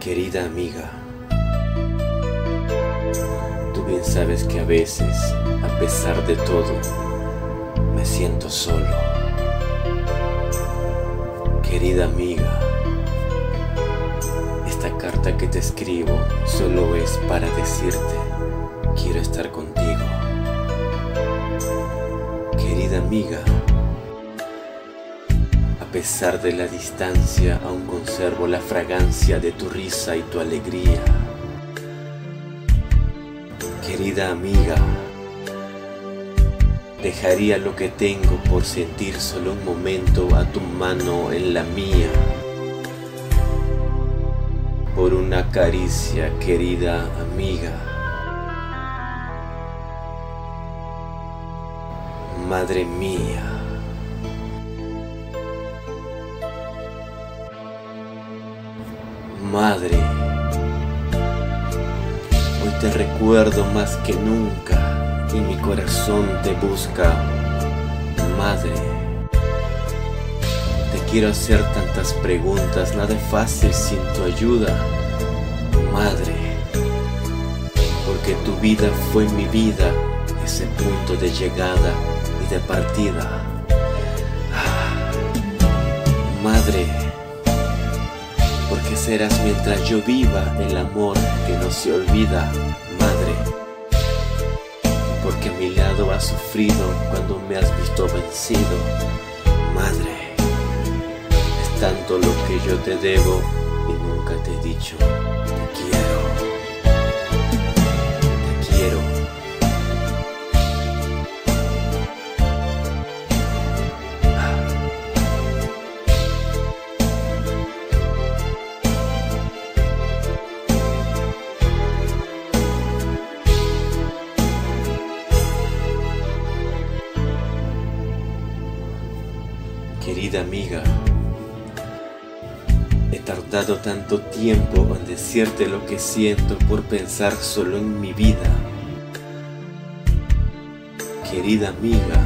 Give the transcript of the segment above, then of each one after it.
Querida amiga, tú bien sabes que a veces, a pesar de todo, me siento solo. Querida amiga, esta carta que te escribo solo es para decirte, quiero estar contigo. Querida amiga, pesar de la distancia, aún conservo la fragancia de tu risa y tu alegría. Querida amiga, dejaría lo que tengo por sentir solo un momento a tu mano en la mía. Por una caricia, querida amiga. Madre mía. Madre, hoy te recuerdo más que nunca y mi corazón te busca. Madre, te quiero hacer tantas preguntas, nada es fácil sin tu ayuda. Madre, porque tu vida fue mi vida, ese punto de llegada y de partida. Serás mientras yo viva el amor que no se olvida, madre. Porque mi lado has sufrido cuando me has visto vencido, madre. Es tanto lo que yo te debo y nunca te he dicho, te quiero. Querida amiga, he tardado tanto tiempo en decirte lo que siento por pensar solo en mi vida. Querida amiga,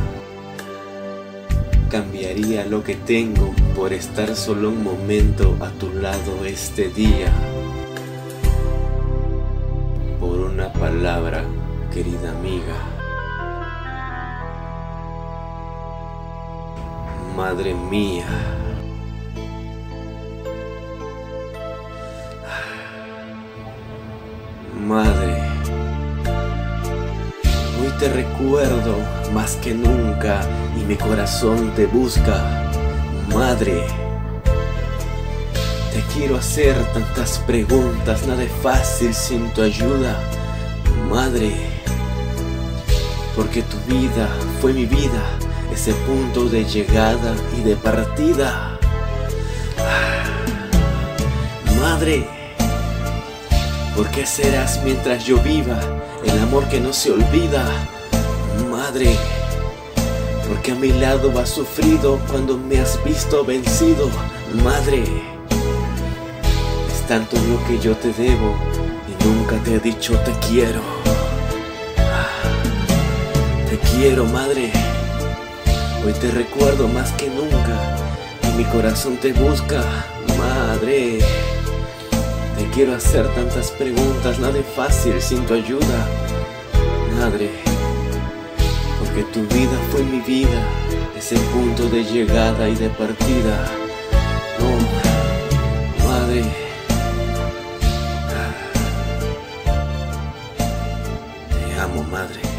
cambiaría lo que tengo por estar solo un momento a tu lado este día. Por una palabra, querida amiga. Madre mía. Madre, hoy te recuerdo más que nunca y mi corazón te busca. Madre, te quiero hacer tantas preguntas, nada es fácil sin tu ayuda. Madre, porque tu vida fue mi vida ese punto de llegada y de partida. Madre, ¿por qué serás mientras yo viva el amor que no se olvida? Madre, porque a mi lado has sufrido cuando me has visto vencido. Madre, es tanto lo que yo te debo y nunca te he dicho te quiero. Te quiero, madre. Hoy te recuerdo más que nunca y mi corazón te busca, madre. Te quiero hacer tantas preguntas, nada es fácil sin tu ayuda, madre. Porque tu vida fue mi vida, ese punto de llegada y de partida. No, madre. Te amo, madre.